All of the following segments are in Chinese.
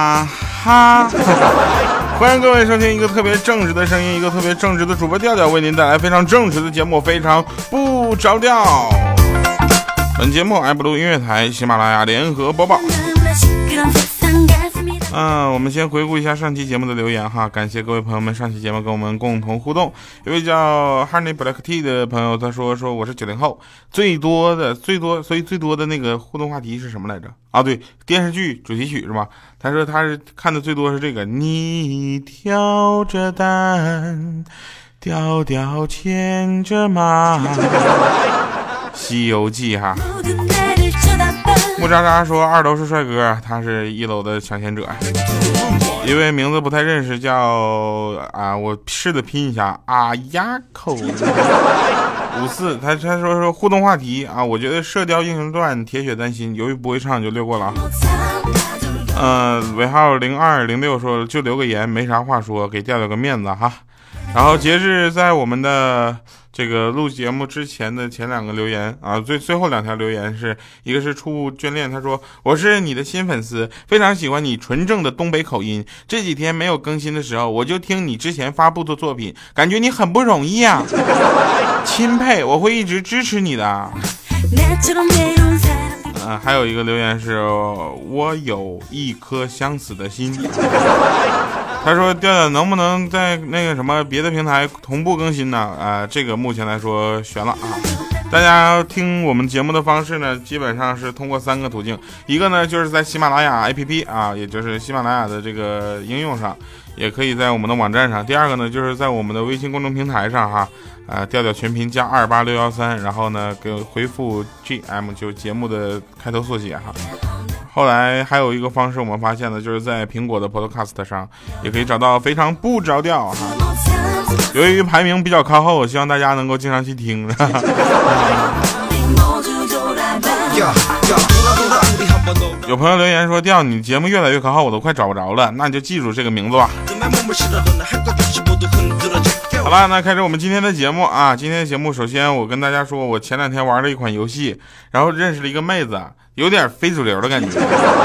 啊哈！欢迎各位收听一个特别正直的声音，一个特别正直的主播调调，为您带来非常正直的节目，非常不着调。本节目爱布鲁音乐台、喜马拉雅联合播报。嗯，我们先回顾一下上期节目的留言哈，感谢各位朋友们上期节目跟我们共同互动。有位叫 Honey Black Tea 的朋友，他说说我是九零后，最多的最多，所以最多的那个互动话题是什么来着？啊，对，电视剧主题曲是吧？他说他是看的最多是这个，你挑着担，调调牵着马，西游记哈。木渣渣说二楼是帅哥，他是一楼的抢先者。一位名字不太认识，叫啊，我试着拼一下啊呀口五四，他他说说互动话题啊，我觉得《射雕英雄传》铁血丹心，由于不会唱就略过了啊。嗯，尾号零二零六说就留个言，没啥话说，给调调个面子哈。然后截至在我们的。这个录节目之前的前两个留言啊，最最后两条留言是一个是初步眷恋，他说我是你的新粉丝，非常喜欢你纯正的东北口音。这几天没有更新的时候，我就听你之前发布的作品，感觉你很不容易啊，钦佩，我会一直支持你的。嗯，还有一个留言是我有一颗相死的心。他说：“调调能不能在那个什么别的平台同步更新呢？啊，这个目前来说悬了啊！大家听我们节目的方式呢，基本上是通过三个途径，一个呢就是在喜马拉雅 APP 啊，也就是喜马拉雅的这个应用上，也可以在我们的网站上；第二个呢就是在我们的微信公众平台上哈，啊，调调全拼加二八六幺三，然后呢给回复 GM 就节目的开头缩写哈。”后来还有一个方式，我们发现呢，就是在苹果的 Podcast 上也可以找到非常不着调哈。由于排名比较靠后，我希望大家能够经常去听。有朋友留言说：“调，你节目越来越靠后，我都快找不着了。”那你就记住这个名字吧。好了，那开始我们今天的节目啊。今天的节目，首先我跟大家说，我前两天玩了一款游戏，然后认识了一个妹子。有点非主流的感觉。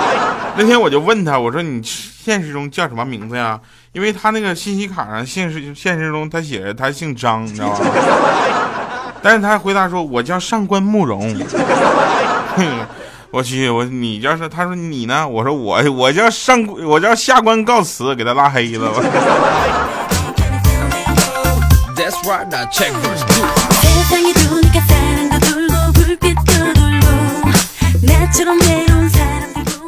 那天我就问她，我说你现实中叫什么名字呀？因为她那个信息卡上现实现实中她写着她姓张，你知道吗？但是她回答说，我叫上官慕容。我去，我你要是？他说你呢？我说我我叫上我叫下官告辞，给他拉黑了。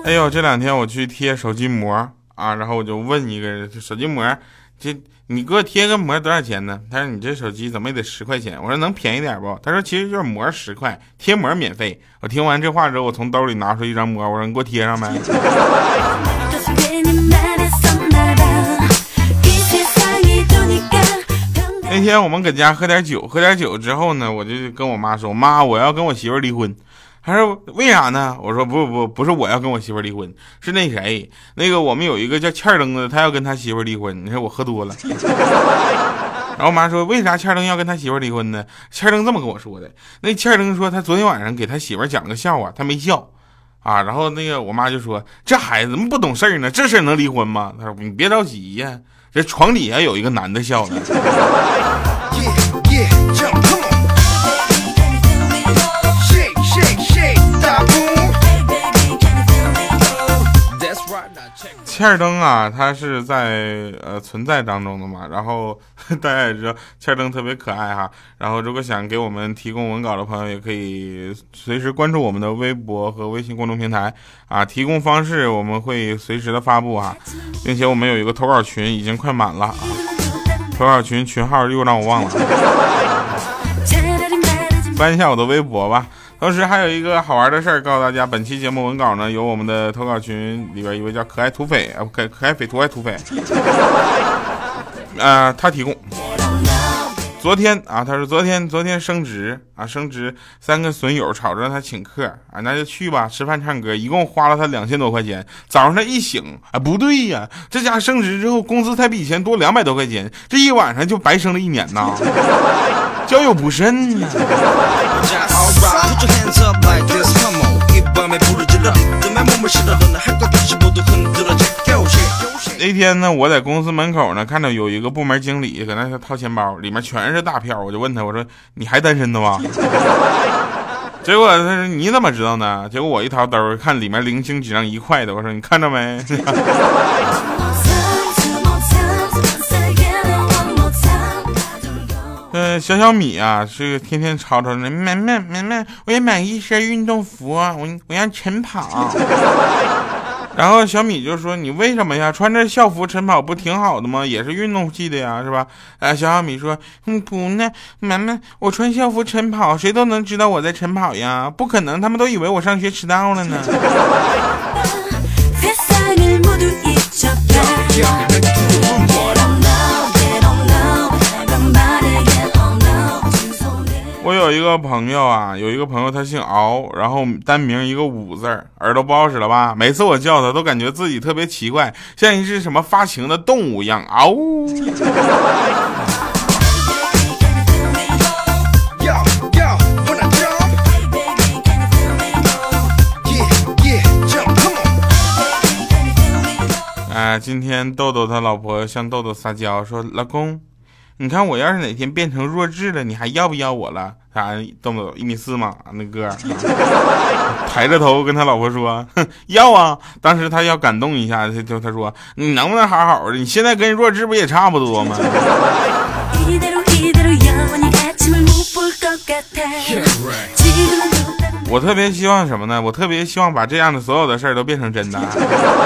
哎呦，这两天我去贴手机膜啊，然后我就问一个人，手机膜，这你给我贴个膜多少钱呢？他说你这手机怎么也得十块钱。我说能便宜点不？他说其实就是膜十块，贴膜免费。我听完这话之后，我从兜里拿出一张膜，我说你给我贴上呗。那天我们搁家喝点酒，喝点酒之后呢，我就跟我妈说，妈，我要跟我媳妇离婚。他说为啥呢？我说不不不是我要跟我媳妇离婚，是那谁，那个我们有一个叫欠灯的，他要跟他媳妇离婚。你说我喝多了，然后我妈说为啥欠灯要跟他媳妇离婚呢？欠灯这么跟我说的，那欠灯说他昨天晚上给他媳妇讲了个笑话，他没笑啊。然后那个我妈就说这孩子怎么不懂事儿呢？这事能离婚吗？他说你别着急呀，这床底下有一个男的笑呢。切尔登啊，它是在呃存在当中的嘛，然后 大家也知道切尔登特别可爱哈，然后如果想给我们提供文稿的朋友，也可以随时关注我们的微博和微信公众平台啊，提供方式我们会随时的发布哈，并且我们有一个投稿群已经快满了，投稿群群号又让我忘了，翻一下我的微博吧。同时还有一个好玩的事儿告诉大家，本期节目文稿呢由我们的投稿群里边一位叫可爱土匪啊，可可爱匪徒爱土匪，啊，他提供。昨天啊，他说昨天昨天升职啊，升职三个损友吵着他请客啊，那就去吧，吃饭唱歌，一共花了他两千多块钱。早上他一醒啊，不对呀，这家升职之后工资才比以前多两百多块钱，这一晚上就白升了一年呐，交友不慎呐。那天呢，我在公司门口呢，看到有一个部门经理搁那掏钱包，里面全是大票。我就问他，我说你还单身的吗？结果他说你怎么知道呢？结果我一掏兜，看里面零星几张一块的。我说你看着没？小小米啊，是个天天吵吵的，买买买买，我要买一身运动服，我我要晨跑。然后小米就说：“你为什么呀？穿着校服晨跑不挺好的吗？也是运动系的呀，是吧？”哎，小小米说：“嗯，不呢，妈妈，我穿校服晨跑，谁都能知道我在晨跑呀，不可能，他们都以为我上学迟到了呢。”我有一个朋友啊，有一个朋友他姓敖，然后单名一个武字儿，耳朵不好使了吧？每次我叫他，都感觉自己特别奇怪，像一只什么发情的动物一样，嗷呜。啊，今天豆豆他老婆向豆豆撒娇说：“老公。”你看我要是哪天变成弱智了，你还要不要我了？啥豆豆一米四嘛，那哥 抬着头跟他老婆说：“要啊！”当时他要感动一下，他就他说：“你能不能好好的？你现在跟弱智不也差不多吗？”我特别希望什么呢？我特别希望把这样的所有的事儿都变成真的，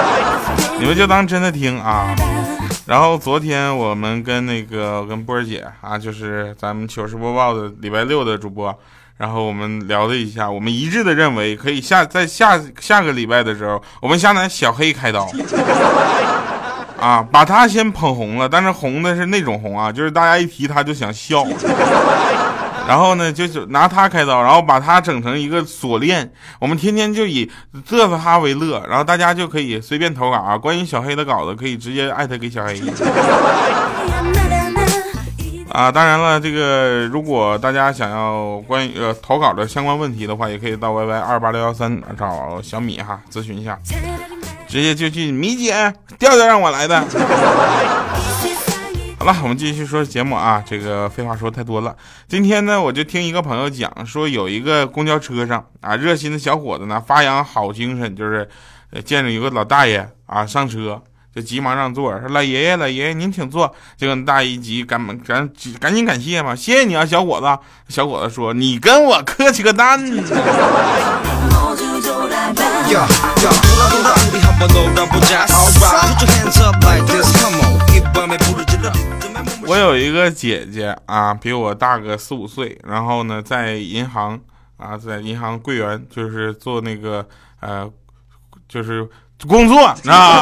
你们就当真的听啊。然后昨天我们跟那个跟波儿姐啊，就是咱们糗事播报的礼拜六的主播，然后我们聊了一下，我们一致的认为可以下在下下个礼拜的时候，我们先拿小黑开刀，啊，把他先捧红了，但是红的是那种红啊，就是大家一提他就想笑。然后呢，就是拿他开刀，然后把他整成一个锁链，我们天天就以嘚瑟他为乐，然后大家就可以随便投稿啊，关于小黑的稿子可以直接艾特给小黑。啊，当然了，这个如果大家想要关于呃投稿的相关问题的话，也可以到 Y Y 二八六幺三找小米哈咨询一下，直接就去米姐调调让我来的。好了，我们继续说节目啊。这个废话说太多了。今天呢，我就听一个朋友讲，说有一个公交车上啊，热心的小伙子呢，发扬好精神，就是见着有个老大爷啊上车，就急忙让座，说老爷爷，老爷爷您请坐。结果大爷一急，赶赶赶紧感谢嘛，谢谢你啊，小伙子。小伙子说，你跟我客气个蛋。我有一个姐姐啊，比我大个四五岁，然后呢，在银行啊，在银行柜员，就是做那个呃，就是工作 啊，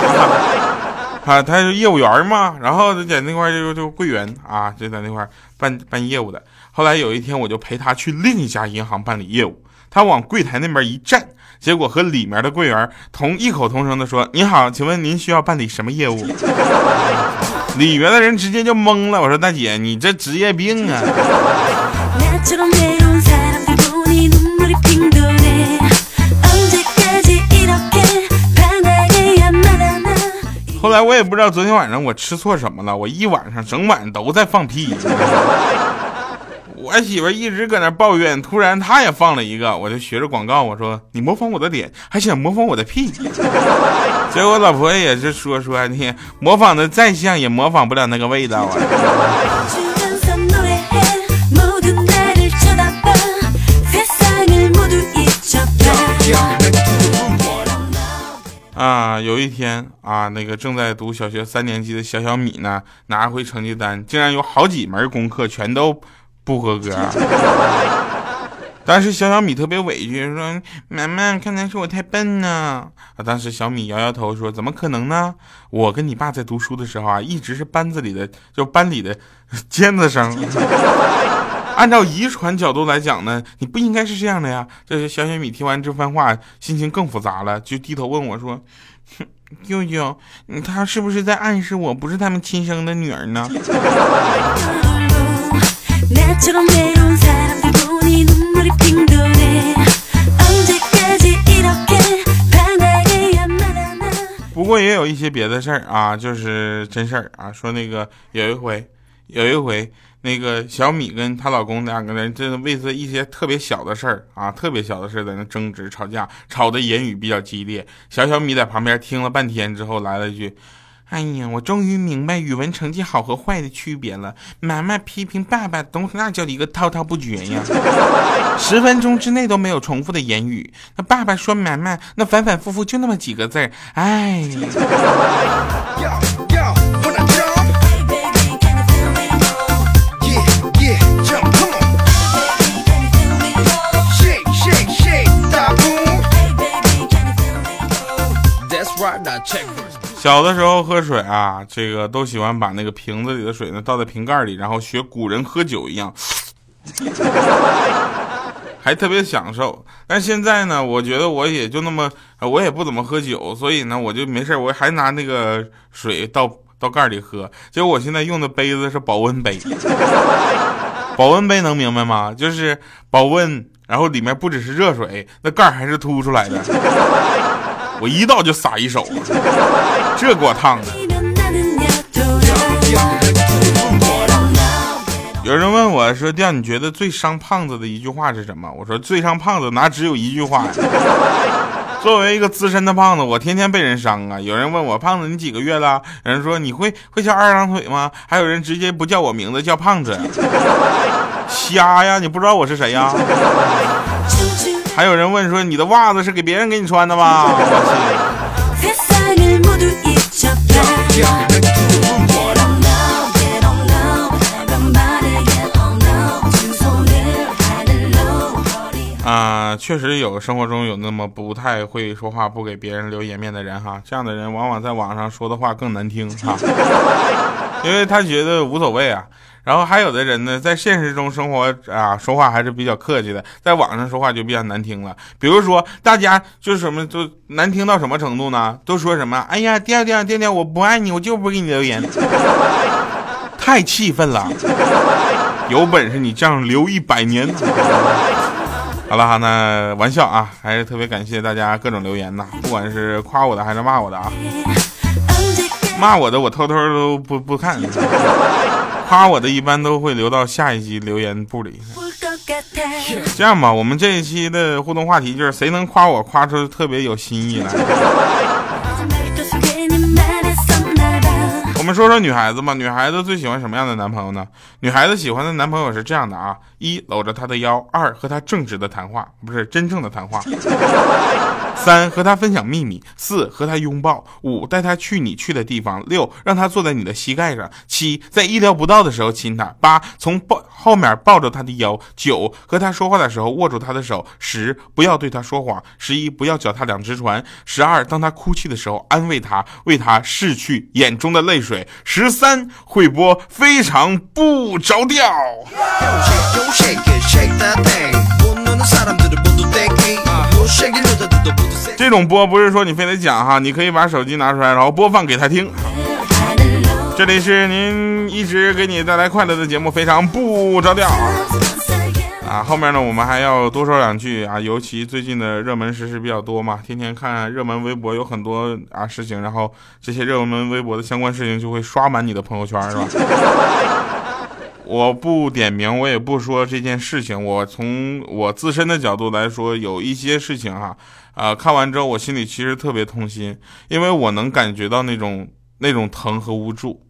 啊，他是业务员嘛，然后在那块就就柜员啊，就在那块办办业务的。后来有一天，我就陪他去另一家银行办理业务，他往柜台那边一站。结果和里面的柜员同异口同声的说：“你好，请问您需要办理什么业务？” 里面的人直接就懵了。我说：“大姐，你这职业病啊！”后来我也不知道昨天晚上我吃错什么了，我一晚上整晚都在放屁。我媳妇一直搁那抱怨，突然她也放了一个，我就学着广告，我说你模仿我的脸，还想模仿我的屁？结果老婆也是说说你模仿的再像，也模仿不了那个味道啊。啊，有一天啊，那个正在读小学三年级的小小米呢，拿回成绩单，竟然有好几门功课全都。不合格，当时小小米特别委屈，说：“妈妈，看来是我太笨呢。”啊，当时小米摇摇头说：“怎么可能呢？我跟你爸在读书的时候啊，一直是班子里的，就班里的尖子生。按照遗传角度来讲呢，你不应该是这样的呀。”这是小小米听完这番话，心情更复杂了，就低头问我说：“哼 舅舅，他是不是在暗示我不是他们亲生的女儿呢？” 不过也有一些别的事儿啊，就是真事儿啊。说那个有一回，有一回，那个小米跟她老公两个人，真的为了一些特别小的事儿啊，特别小的事儿在那争执吵架，吵的言语比较激烈。小小米在旁边听了半天之后，来了一句。哎呀，我终于明白语文成绩好和坏的区别了。妈妈批评爸爸，都那叫一个滔滔不绝呀，十分钟之内都没有重复的言语。那爸爸说妈妈，那反反复复就那么几个字儿。哎。小的时候喝水啊，这个都喜欢把那个瓶子里的水呢倒在瓶盖里，然后学古人喝酒一样，还特别享受。但现在呢，我觉得我也就那么，我也不怎么喝酒，所以呢，我就没事，我还拿那个水倒倒盖里喝。结果我现在用的杯子是保温杯，保温杯能明白吗？就是保温，然后里面不只是热水，那盖还是凸出来的。我一倒就撒一手，这给我烫的。有人问我说：“调，你觉得最伤胖子的一句话是什么？”我说：“最伤胖子哪只有一句话呀？” 作为一个资深的胖子，我天天被人伤啊。有人问我：“胖子，你几个月了？”有人说：“你会会翘二郎腿吗？”还有人直接不叫我名字，叫胖子。瞎呀？你不知道我是谁呀？还有人问说：“你的袜子是给别人给你穿的吗？”啊，确实有生活中有那么不太会说话、不给别人留颜面的人哈。这样的人往往在网上说的话更难听哈，因为他觉得无所谓啊。然后还有的人呢，在现实中生活啊，说话还是比较客气的，在网上说话就比较难听了。比如说，大家就什么，就难听到什么程度呢？都说什么？哎呀，调调调调，我不爱你，我就不给你留言，太气愤了。有本事你这样留一百年。好了哈，那玩笑啊，还是特别感谢大家各种留言呐，不管是夸我的还是骂我的啊。骂我的我偷偷都不不看。夸我的一般都会留到下一集留言簿里。这样吧，我们这一期的互动话题就是谁能夸我夸出特别有新意来。我们说说女孩子吧，女孩子最喜欢什么样的男朋友呢？女孩子喜欢的男朋友是这样的啊：一搂着她的腰，二和她正直的谈话，不是真正的谈话。三和他分享秘密，四和他拥抱，五带他去你去的地方，六让他坐在你的膝盖上，七在意料不到的时候亲他，八从抱后面抱着他的腰，九和他说话的时候握住他的手，十不要对他说谎，十一不要脚踏两只船，十二当他哭泣的时候安慰他，为他拭去眼中的泪水，十三会播非常不着调。这种播不是说你非得讲哈，你可以把手机拿出来，然后播放给他听。这里是您一直给你带来快乐的节目，非常不着调啊！后面呢，我们还要多说两句啊，尤其最近的热门时事比较多嘛，天天看热门微博，有很多啊事情，然后这些热门微博的相关事情就会刷满你的朋友圈，是吧？我不点名，我也不说这件事情。我从我自身的角度来说，有一些事情哈，啊，看完之后我心里其实特别痛心，因为我能感觉到那种那种疼和无助，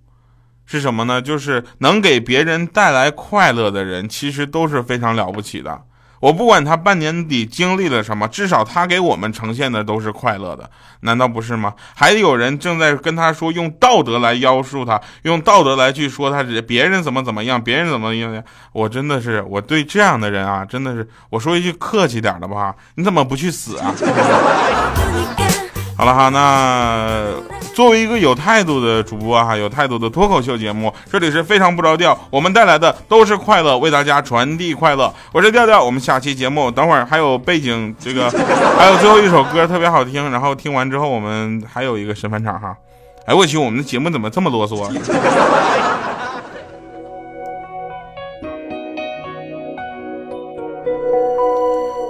是什么呢？就是能给别人带来快乐的人，其实都是非常了不起的。我不管他半年底经历了什么，至少他给我们呈现的都是快乐的，难道不是吗？还有人正在跟他说用道德来妖术他，用道德来去说他别人怎么怎么样，别人怎么样？我真的是我对这样的人啊，真的是我说一句客气点的吧，你怎么不去死啊？好了哈，那作为一个有态度的主播哈，有态度的脱口秀节目，这里是非常不着调，我们带来的都是快乐，为大家传递快乐。我是调调，我们下期节目等会儿还有背景这个，还有最后一首歌特别好听，然后听完之后我们还有一个神返场哈。哎我去，我们的节目怎么这么啰嗦？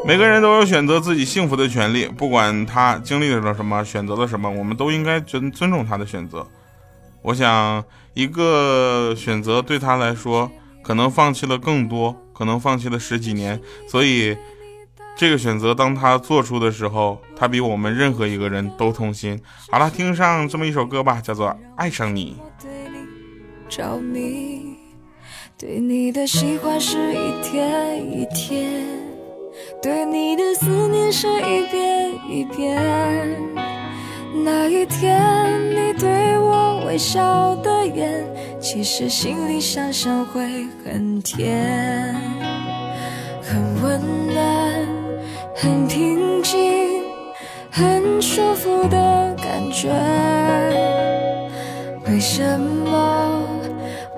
每个人都有选择自己幸福的权利，不管他经历了什么，选择了什么，我们都应该尊尊重他的选择。我想，一个选择对他来说，可能放弃了更多，可能放弃了十几年，所以，这个选择当他做出的时候，他比我们任何一个人都痛心。好了，听上这么一首歌吧，叫做《爱上你》。对你的喜欢是一天一天。对你的思念是一遍一遍。那一天你对我微笑的眼，其实心里想想会很甜，很温暖，很平静，很舒服的感觉。为什么？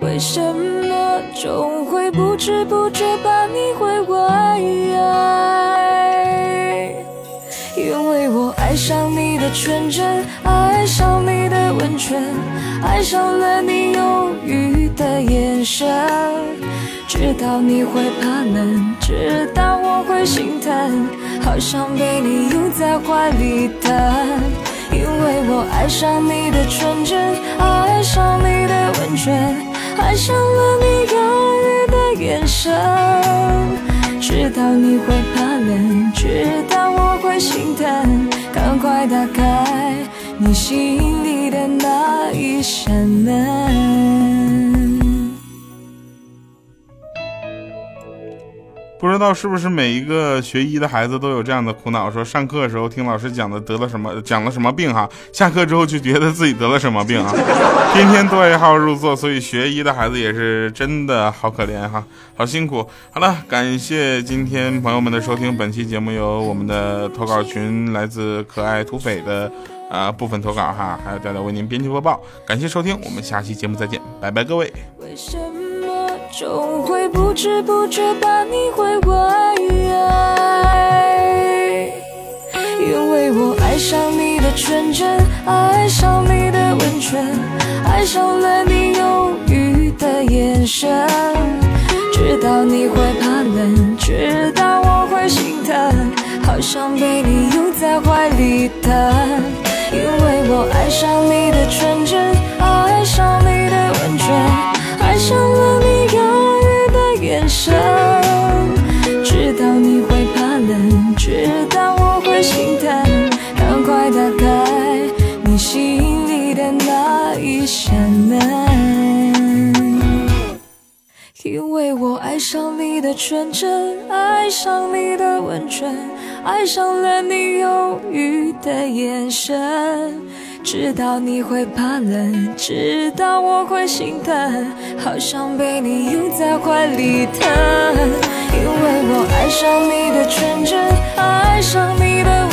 为什么总会不知不觉把你回味？因为我爱上你的纯真，爱上你的温存，爱上了你忧郁的眼神。知道你会怕冷，知道我会心疼，好想被你拥在怀里疼。因为我爱上你的纯真，爱上你的温存。爱上了你忧郁的眼神，知道你会怕冷，知道我会心疼，赶快打开你心里的那一扇门。不知道是不是每一个学医的孩子都有这样的苦恼？说上课的时候听老师讲的得了什么，讲了什么病哈，下课之后就觉得自己得了什么病啊，天天对号入座，所以学医的孩子也是真的好可怜哈，好辛苦。好了，感谢今天朋友们的收听，本期节目由我们的投稿群来自可爱土匪的啊部分投稿哈，还有调调为您编辑播报，感谢收听，我们下期节目再见，拜拜各位。为什么总会不知不觉把你会怀？因为我爱上你的纯真，爱上你的温存，爱上了你忧郁的眼神。知道你会怕冷，知道我会心疼，好想被你拥在怀里疼。因为我爱上你的纯真，爱上你的温存。爱上了你纯真，爱上你的温存，爱上了你忧郁的眼神。知道你会怕冷，知道我会心疼，好想被你拥在怀里疼。因为我爱上你的纯真，爱上你的